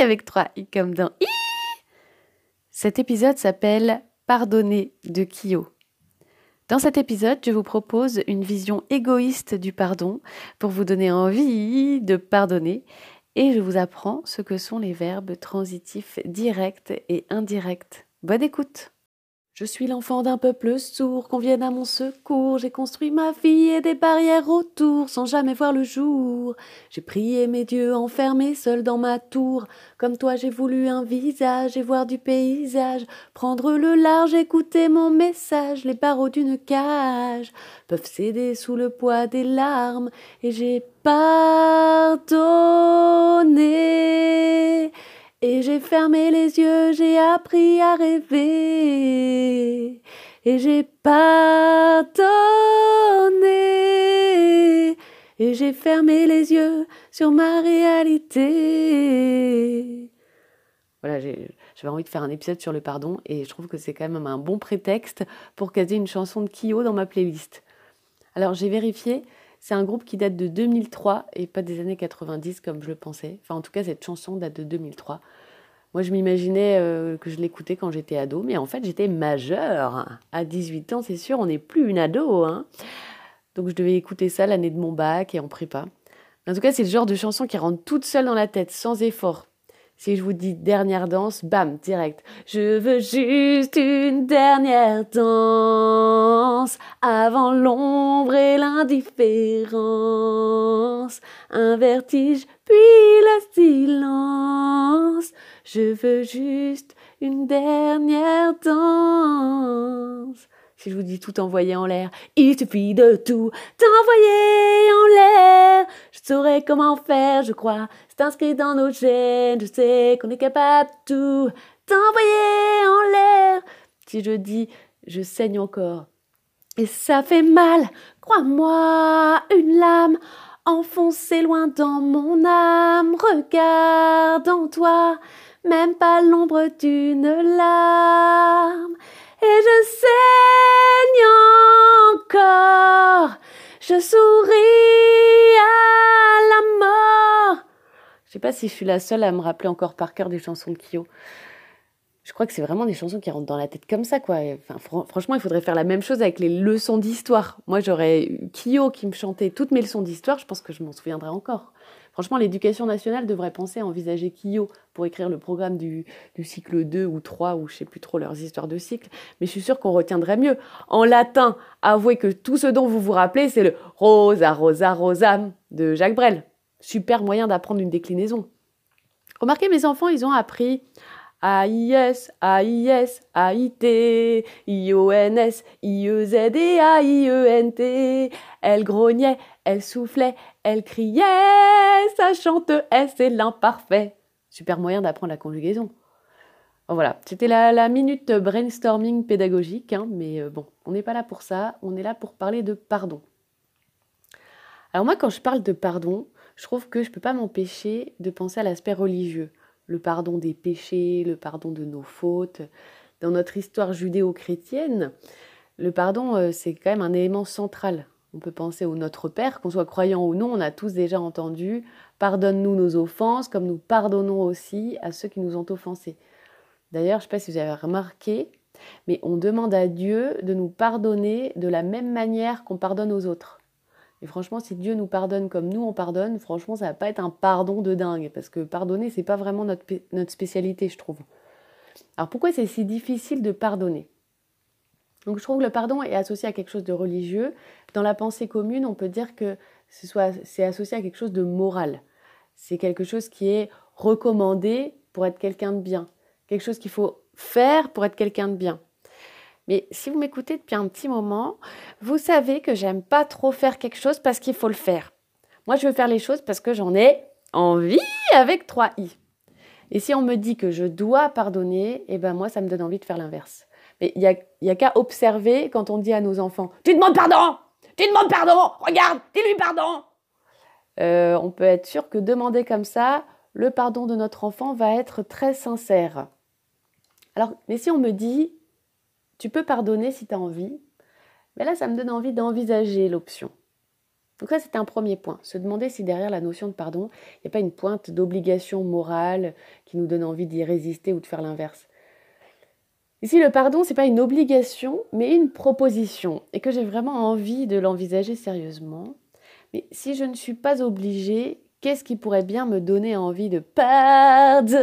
avec 3 i comme dans i. Cet épisode s'appelle Pardonner de Kyo. Dans cet épisode, je vous propose une vision égoïste du pardon pour vous donner envie de pardonner et je vous apprends ce que sont les verbes transitifs directs et indirects. Bonne écoute je suis l'enfant d'un peuple sourd, qu'on vienne à mon secours. J'ai construit ma vie et des barrières autour, sans jamais voir le jour. J'ai prié mes dieux enfermés seuls dans ma tour. Comme toi, j'ai voulu un visage et voir du paysage. Prendre le large, écouter mon message. Les barreaux d'une cage peuvent céder sous le poids des larmes. Et j'ai pardonné. Et j'ai fermé les yeux, j'ai appris à rêver. Et j'ai pardonné. Et j'ai fermé les yeux sur ma réalité. Voilà, j'avais envie de faire un épisode sur le pardon et je trouve que c'est quand même un bon prétexte pour caser une chanson de Kyo dans ma playlist. Alors j'ai vérifié, c'est un groupe qui date de 2003 et pas des années 90 comme je le pensais. Enfin, en tout cas, cette chanson date de 2003. Moi, je m'imaginais euh, que je l'écoutais quand j'étais ado, mais en fait, j'étais majeure. À 18 ans, c'est sûr, on n'est plus une ado. Hein. Donc, je devais écouter ça l'année de mon bac et en prépa. En tout cas, c'est le genre de chanson qui rentre toute seule dans la tête, sans effort. Si je vous dis dernière danse, bam, direct. Je veux juste une dernière danse avant l'ombre et l'indifférence. Un vertige, puis le silence. Je veux juste une dernière danse. Si je vous dis tout envoyer en l'air, il suffit de tout t'envoyer en l'air. Je saurais comment faire, je crois. C'est inscrit dans nos gènes. Je sais qu'on est capable de tout t'envoyer en l'air. Si je dis je saigne encore. Et ça fait mal, crois-moi, une lame enfoncée loin dans mon âme. Regarde en toi, même pas l'ombre d'une larme et je saigne encore. Je souris à la mort. Je sais pas si je suis la seule à me rappeler encore par cœur des chansons de Kyo. Je crois que c'est vraiment des chansons qui rentrent dans la tête comme ça, quoi. Enfin, franchement, il faudrait faire la même chose avec les leçons d'histoire. Moi, j'aurais Kyo qui me chantait toutes mes leçons d'histoire, je pense que je m'en souviendrai encore. Franchement, l'éducation nationale devrait penser à envisager Kyo pour écrire le programme du, cycle 2 ou 3, ou je sais plus trop leurs histoires de cycle, mais je suis sûre qu'on retiendrait mieux. En latin, avouez que tout ce dont vous vous rappelez, c'est le Rosa, Rosa, Rosam de Jacques Brel. Super moyen d'apprendre une déclinaison. Remarquez, mes enfants, ils ont appris A-I-S, A-I-S, A-I-T, I-O-N-S, I-E-Z et A-I-E-N-T. Elle grognait, elle soufflait, elle criait, ça chante S c'est l'imparfait. Super moyen d'apprendre la conjugaison. voilà, c'était la, minute brainstorming pédagogique, hein, mais euh, bon, on n'est pas là pour ça, on est là pour parler de pardon. Alors moi, quand je parle de pardon, je trouve que je ne peux pas m'empêcher de penser à l'aspect religieux le pardon des péchés, le pardon de nos fautes. Dans notre histoire judéo-chrétienne, le pardon, euh, c'est quand même un élément central. On peut penser au Notre Père, qu'on soit croyant ou non, on a tous déjà entendu Pardonne-nous nos offenses, comme nous pardonnons aussi à ceux qui nous ont offensés. D'ailleurs, je ne sais pas si vous avez remarqué, mais on demande à Dieu de nous pardonner de la même manière qu'on pardonne aux autres. Et franchement, si Dieu nous pardonne comme nous on pardonne, franchement, ça va pas être un pardon de dingue, parce que pardonner, c'est pas vraiment notre, notre spécialité, je trouve. Alors pourquoi c'est si difficile de pardonner? Donc je trouve que le pardon est associé à quelque chose de religieux. Dans la pensée commune, on peut dire que c'est associé à quelque chose de moral. C'est quelque chose qui est recommandé pour être quelqu'un de bien, quelque chose qu'il faut faire pour être quelqu'un de bien. Mais si vous m'écoutez depuis un petit moment, vous savez que j'aime pas trop faire quelque chose parce qu'il faut le faire. Moi, je veux faire les choses parce que j'en ai envie avec 3 i. Et si on me dit que je dois pardonner, eh ben moi, ça me donne envie de faire l'inverse. Mais il n'y a, qu'à observer quand on dit à nos enfants Tu demandes pardon Tu demandes pardon Regarde, dis-lui pardon euh, On peut être sûr que demander comme ça, le pardon de notre enfant va être très sincère. Alors, mais si on me dit Tu peux pardonner si tu as envie, mais là, ça me donne envie d'envisager l'option. Donc ça, c'est un premier point. Se demander si derrière la notion de pardon, il n'y a pas une pointe d'obligation morale qui nous donne envie d'y résister ou de faire l'inverse. Ici, le pardon, ce n'est pas une obligation, mais une proposition, et que j'ai vraiment envie de l'envisager sérieusement. Mais si je ne suis pas obligée, qu'est-ce qui pourrait bien me donner envie de pardonner?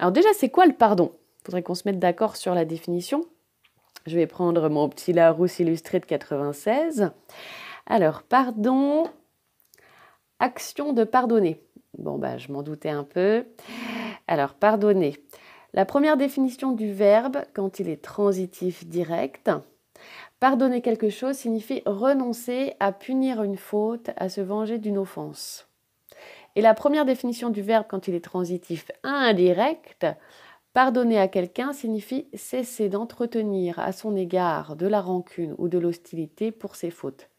Alors déjà, c'est quoi le pardon? Faudrait qu'on se mette d'accord sur la définition. Je vais prendre mon petit Larousse illustré de 96. Alors, pardon, action de pardonner. Bon, bah, je m'en doutais un peu. Alors, pardonner. La première définition du verbe, quand il est transitif direct, pardonner quelque chose signifie renoncer à punir une faute, à se venger d'une offense. Et la première définition du verbe, quand il est transitif indirect, Pardonner à quelqu'un signifie cesser d'entretenir à son égard de la rancune ou de l'hostilité pour ses fautes.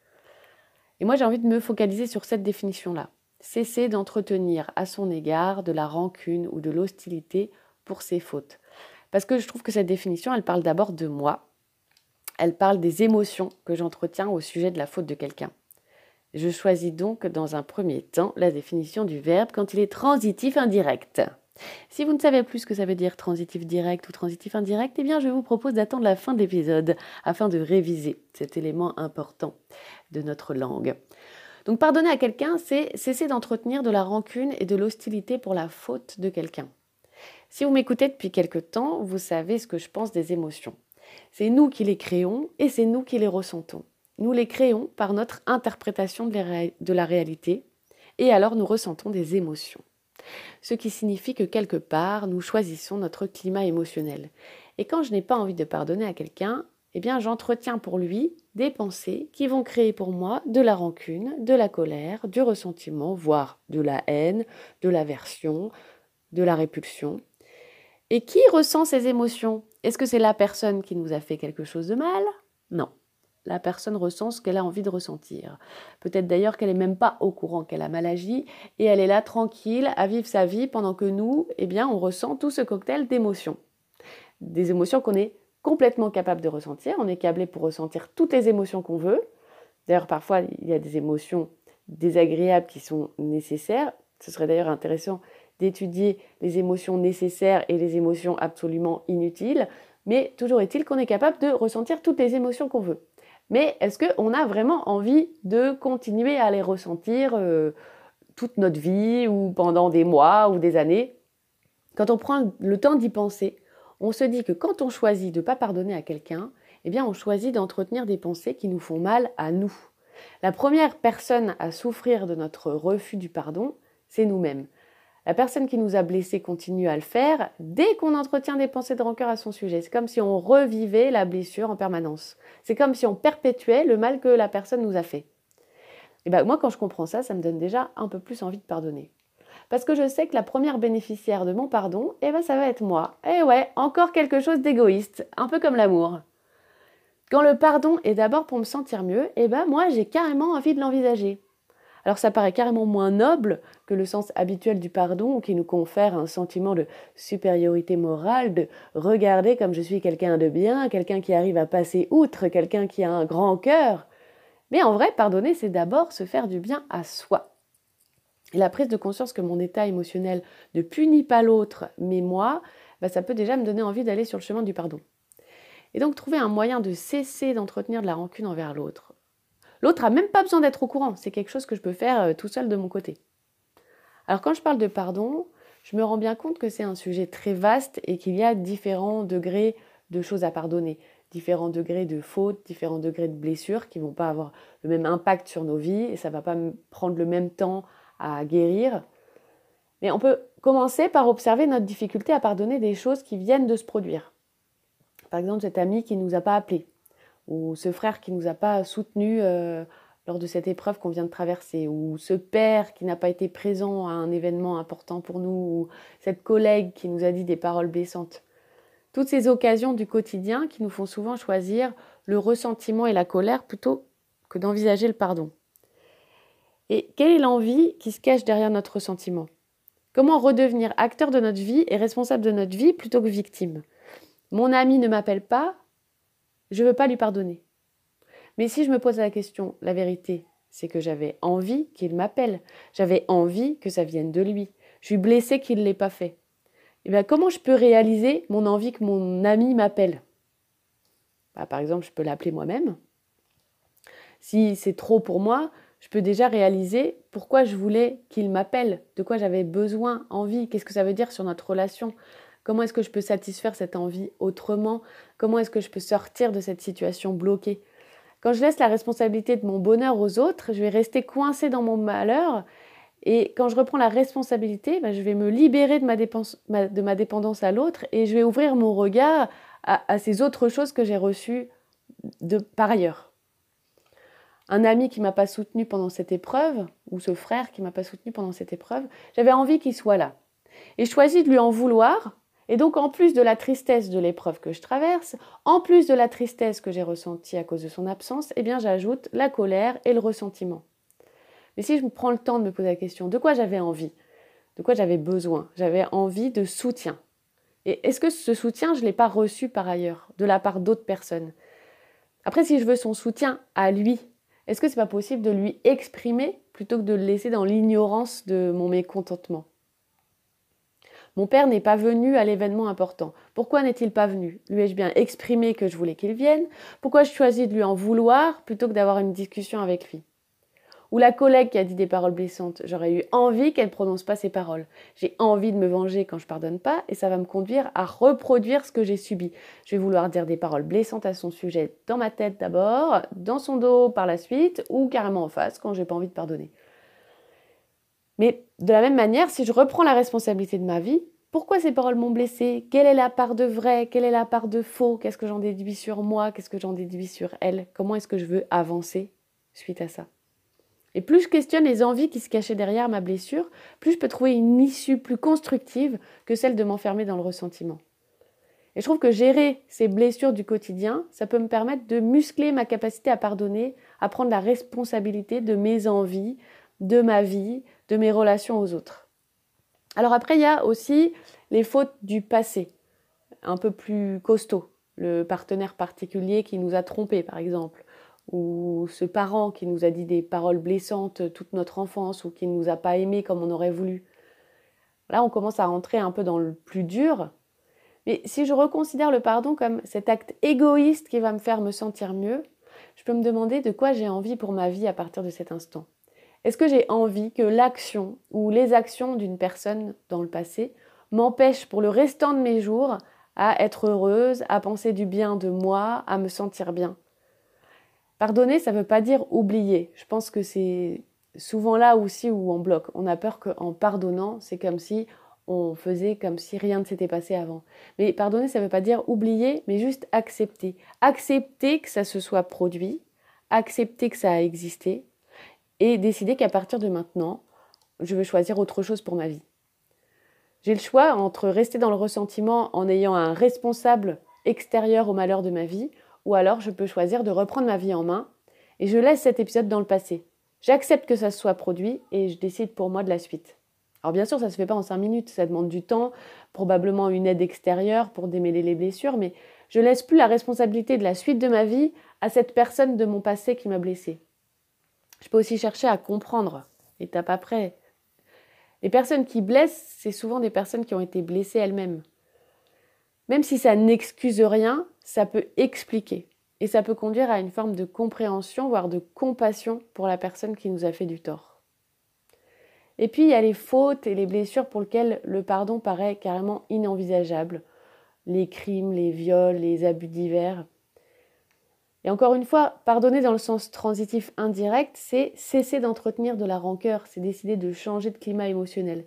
Et moi j'ai envie de me focaliser sur cette définition-là. Cesser d'entretenir à son égard de la rancune ou de l'hostilité pour ses fautes. Parce que je trouve que cette définition, elle parle d'abord de moi. Elle parle des émotions que j'entretiens au sujet de la faute de quelqu'un. Je choisis donc dans un premier temps la définition du verbe quand il est transitif indirect. Si vous ne savez plus ce que ça veut dire transitif direct ou transitif indirect, eh bien je vous propose d'attendre la fin de l'épisode afin de réviser cet élément important de notre langue. Donc pardonner à quelqu'un, c'est cesser d'entretenir de la rancune et de l'hostilité pour la faute de quelqu'un. Si vous m'écoutez depuis quelque temps, vous savez ce que je pense des émotions. C'est nous qui les créons et c'est nous qui les ressentons. Nous les créons par notre interprétation de la réalité et alors nous ressentons des émotions ce qui signifie que quelque part, nous choisissons notre climat émotionnel. Et quand je n'ai pas envie de pardonner à quelqu'un, eh bien j'entretiens pour lui des pensées qui vont créer pour moi de la rancune, de la colère, du ressentiment, voire de la haine, de l'aversion, de la répulsion. Et qui ressent ces émotions? Est-ce que c'est la personne qui nous a fait quelque chose de mal? Non la personne ressent ce qu'elle a envie de ressentir. Peut-être d'ailleurs qu'elle n'est même pas au courant qu'elle a mal agi et elle est là tranquille à vivre sa vie pendant que nous, eh bien, on ressent tout ce cocktail d'émotions. Des émotions qu'on est complètement capable de ressentir. On est câblé pour ressentir toutes les émotions qu'on veut. D'ailleurs, parfois, il y a des émotions désagréables qui sont nécessaires. Ce serait d'ailleurs intéressant d'étudier les émotions nécessaires et les émotions absolument inutiles. Mais toujours est-il qu'on est capable de ressentir toutes les émotions qu'on veut. Mais est-ce qu'on a vraiment envie de continuer à les ressentir euh, toute notre vie ou pendant des mois ou des années? Quand on prend le temps d'y penser, on se dit que quand on choisit de ne pas pardonner à quelqu'un, eh bien on choisit d'entretenir des pensées qui nous font mal à nous. La première personne à souffrir de notre refus du pardon, c'est nous-mêmes. La personne qui nous a blessés continue à le faire dès qu'on entretient des pensées de rancœur à son sujet. C'est comme si on revivait la blessure en permanence. C'est comme si on perpétuait le mal que la personne nous a fait. Et ben moi, quand je comprends ça, ça me donne déjà un peu plus envie de pardonner. Parce que je sais que la première bénéficiaire de mon pardon, eh ben ça va être moi. Et ouais, encore quelque chose d'égoïste, un peu comme l'amour. Quand le pardon est d'abord pour me sentir mieux, eh ben moi j'ai carrément envie de l'envisager. Alors ça paraît carrément moins noble que le sens habituel du pardon qui nous confère un sentiment de supériorité morale, de regarder comme je suis quelqu'un de bien, quelqu'un qui arrive à passer outre, quelqu'un qui a un grand cœur. Mais en vrai, pardonner, c'est d'abord se faire du bien à soi. Et la prise de conscience que mon état émotionnel ne punit pas l'autre, mais moi, bah, ça peut déjà me donner envie d'aller sur le chemin du pardon. Et donc trouver un moyen de cesser d'entretenir de la rancune envers l'autre, L'autre a même pas besoin d'être au courant, c'est quelque chose que je peux faire euh, tout seul de mon côté. Alors quand je parle de pardon, je me rends bien compte que c'est un sujet très vaste et qu'il y a différents degrés de choses à pardonner, différents degrés de fautes, différents degrés de blessures qui vont pas avoir le même impact sur nos vies et ça va pas prendre le même temps à guérir. Mais on peut commencer par observer notre difficulté à pardonner des choses qui viennent de se produire. Par exemple, cet ami qui ne nous a pas appelé, ou ce frère qui ne nous a pas soutenus euh, lors de cette épreuve qu'on vient de traverser, ou ce père qui n'a pas été présent à un événement important pour nous, ou cette collègue qui nous a dit des paroles blessantes. Toutes ces occasions du quotidien qui nous font souvent choisir le ressentiment et la colère plutôt que d'envisager le pardon. Et quelle est l'envie qui se cache derrière notre ressentiment? Comment redevenir acteur de notre vie et responsable de notre vie plutôt que victime? Mon ami ne m'appelle pas, je ne veux pas lui pardonner. Mais si je me pose la question, la vérité, c'est que j'avais envie qu'il m'appelle. J'avais envie que ça vienne de lui. Je suis blessée qu'il ne l'ait pas fait. Et eh bien, comment je peux réaliser mon envie que mon ami m'appelle? Bah, Par exemple, je peux l'appeler moi-même. Si c'est trop pour moi, je peux déjà réaliser pourquoi je voulais qu'il m'appelle, de quoi j'avais besoin, envie, qu'est-ce que ça veut dire sur notre relation, comment est-ce que je peux satisfaire cette envie autrement, comment est-ce que je peux sortir de cette situation bloquée? Quand je laisse la responsabilité de mon bonheur aux autres, je vais rester coincée dans mon malheur. Et quand je reprends la responsabilité, ben, je vais me libérer de ma, dépendance à l'autre et je vais ouvrir mon regard à, à ces autres choses que j'ai reçues de, par ailleurs un ami qui m'a pas soutenu pendant cette épreuve, ou ce frère qui m'a pas soutenu pendant cette épreuve, j'avais envie qu'il soit là. Et je choisis de lui en vouloir. Et donc, en plus de la tristesse de l'épreuve que je traverse, en plus de la tristesse que j'ai ressentie à cause de son absence, eh bien, j'ajoute la colère et le ressentiment. Mais si je me prends le temps de me poser la question, de quoi j'avais envie? De quoi j'avais besoin? J'avais envie de soutien. Et est-ce que ce soutien, je ne l'ai pas reçu par ailleurs, de la part d'autres personnes? Après, si je veux son soutien à lui, est-ce que c'est pas possible de lui exprimer plutôt que de le laisser dans l'ignorance de mon mécontentement? Mon père n'est pas venu à l'événement important. Pourquoi n'est-il pas venu? Lui ai-je bien exprimé que je voulais qu'il vienne? Pourquoi je choisis de lui en vouloir plutôt que d'avoir une discussion avec lui? Ou la collègue qui a dit des paroles blessantes, j'aurais eu envie qu'elle ne prononce pas ces paroles. J'ai envie de me venger quand je pardonne pas et ça va me conduire à reproduire ce que j'ai subi. Je vais vouloir dire des paroles blessantes à son sujet dans ma tête d'abord, dans son dos par la suite ou carrément en face quand j'ai pas envie de pardonner. Mais de la même manière, si je reprends la responsabilité de ma vie, pourquoi ces paroles m'ont blessée? Quelle est la part de vrai? Quelle est la part de faux? Qu'est-ce que j'en déduis sur moi? Qu'est-ce que j'en déduis sur elle? Comment est-ce que je veux avancer suite à ça? Et plus je questionne les envies qui se cachaient derrière ma blessure, plus je peux trouver une issue plus constructive que celle de m'enfermer dans le ressentiment. Et je trouve que gérer ces blessures du quotidien, ça peut me permettre de muscler ma capacité à pardonner, à prendre la responsabilité de mes envies, de ma vie, de mes relations aux autres. Alors après, il y a aussi les fautes du passé, un peu plus costaud. Le partenaire particulier qui nous a trompés, par exemple, ou ce parent qui nous a dit des paroles blessantes toute notre enfance ou qui ne nous a pas aimés comme on aurait voulu. Là, on commence à rentrer un peu dans le plus dur. Mais si je reconsidère le pardon comme cet acte égoïste qui va me faire me sentir mieux, je peux me demander de quoi j'ai envie pour ma vie à partir de cet instant. Est-ce que j'ai envie que l'action ou les actions d'une personne dans le passé m'empêchent pour le restant de mes jours à être heureuse, à penser du bien de moi, à me sentir bien? Pardonner, ça ne veut pas dire oublier. Je pense que c'est souvent là aussi où on bloque. On a peur qu'en pardonnant, c'est comme si on faisait comme si rien ne s'était passé avant. Mais pardonner, ça ne veut pas dire oublier, mais juste accepter. Accepter que ça se soit produit, accepter que ça a existé, et décider qu'à partir de maintenant, je veux choisir autre chose pour ma vie. J'ai le choix entre rester dans le ressentiment en ayant un responsable extérieur au malheur de ma vie, ou alors je peux choisir de reprendre ma vie en main et je laisse cet épisode dans le passé. J'accepte que ça soit produit et je décide pour moi de la suite. Alors bien sûr, ça ne se fait pas en cinq minutes, ça demande du temps, probablement une aide extérieure pour démêler les blessures, mais je laisse plus la responsabilité de la suite de ma vie à cette personne de mon passé qui m'a blessée. Je peux aussi chercher à comprendre, étape après. Les personnes qui blessent, c'est souvent des personnes qui ont été blessées elles-mêmes. Même si ça n'excuse rien, ça peut expliquer. Et ça peut conduire à une forme de compréhension, voire de compassion pour la personne qui nous a fait du tort. Et puis il y a les fautes et les blessures pour lesquelles le pardon paraît carrément inenvisageable. Les crimes, les viols, les abus divers. Et encore une fois, pardonner dans le sens transitif indirect, c'est cesser d'entretenir de la rancœur, c'est décider de changer de climat émotionnel.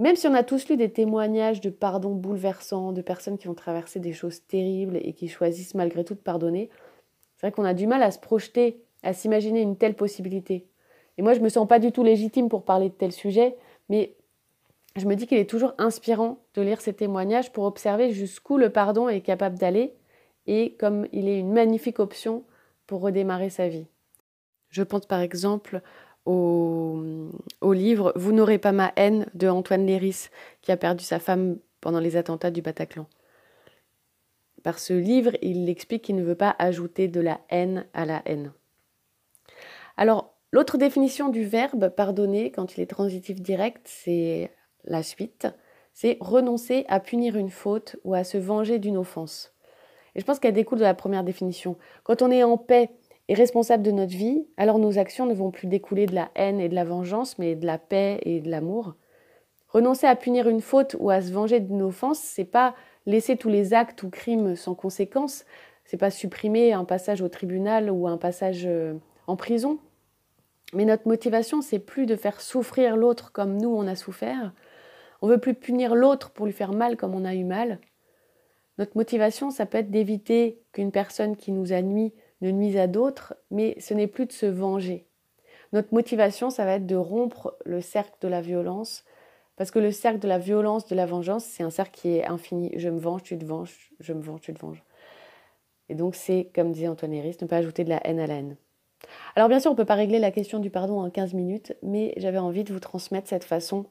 Même si on a tous lu des témoignages de pardon bouleversants, de personnes qui ont traversé des choses terribles et qui choisissent malgré tout de pardonner, c'est vrai qu'on a du mal à se projeter à s'imaginer une telle possibilité. Et moi, je me sens pas du tout légitime pour parler de tel sujet, mais je me dis qu'il est toujours inspirant de lire ces témoignages pour observer jusqu'où le pardon est capable d'aller et comme il est une magnifique option pour redémarrer sa vie. Je pense par exemple au, livre Vous n'aurez pas ma haine de Antoine Léris, qui a perdu sa femme pendant les attentats du Bataclan. Par ce livre, il explique qu'il ne veut pas ajouter de la haine à la haine. Alors, l'autre définition du verbe pardonner, quand il est transitif direct, c'est la suite. C'est renoncer à punir une faute ou à se venger d'une offense. Et je pense qu'elle découle de la première définition. Quand on est en paix et responsable de notre vie, alors nos actions ne vont plus découler de la haine et de la vengeance, mais de la paix et de l'amour. Renoncer à punir une faute ou à se venger d'une offense, c'est pas laisser tous les actes ou crimes sans conséquence, c'est pas supprimer un passage au tribunal ou un passage euh, en prison. Mais notre motivation, c'est plus de faire souffrir l'autre comme nous on a souffert. On veut plus punir l'autre pour lui faire mal comme on a eu mal. Notre motivation, ça peut être d'éviter qu'une personne qui nous a nuit ne nuise à d'autres, mais ce n'est plus de se venger. Notre motivation, ça va être de rompre le cercle de la violence, parce que le cercle de la violence, de la vengeance, c'est un cercle qui est infini. Je me venge, tu te venges, je me venge, tu te venges. Et donc c'est, comme disait Antoine Héris, ne pas ajouter de la haine à la haine. Alors bien sûr, on ne peut pas régler la question du pardon en 15 minutes, mais j'avais envie de vous transmettre cette façon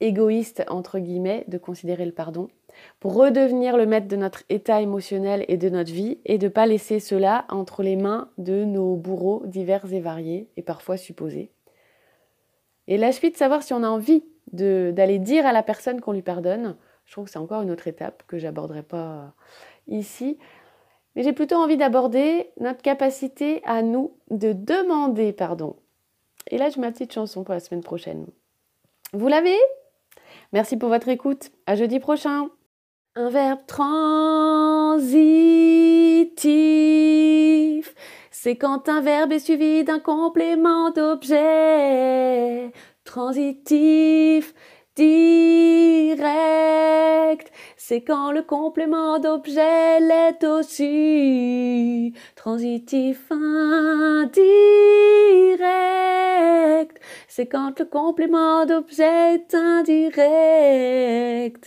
égoïste, entre guillemets, de considérer le pardon, pour redevenir le maître de notre état émotionnel et de notre vie, et de ne pas laisser cela entre les mains de nos bourreaux divers et variés, et parfois supposés. Et la suite, savoir si on a envie d'aller dire à la personne qu'on lui pardonne, je trouve que c'est encore une autre étape que j'aborderai pas ici. Mais j'ai plutôt envie d'aborder notre capacité à nous de demander pardon. Et là, j'ai ma petite chanson pour la semaine prochaine. Vous l'avez? Merci pour votre écoute. À jeudi prochain. Un verbe transitif, c'est quand un verbe est suivi d'un complément d'objet. Transitif, direct, c'est quand le complément d'objet l'est aussi. Transitif, indirect, c'est quand le complément d'objet est indirect.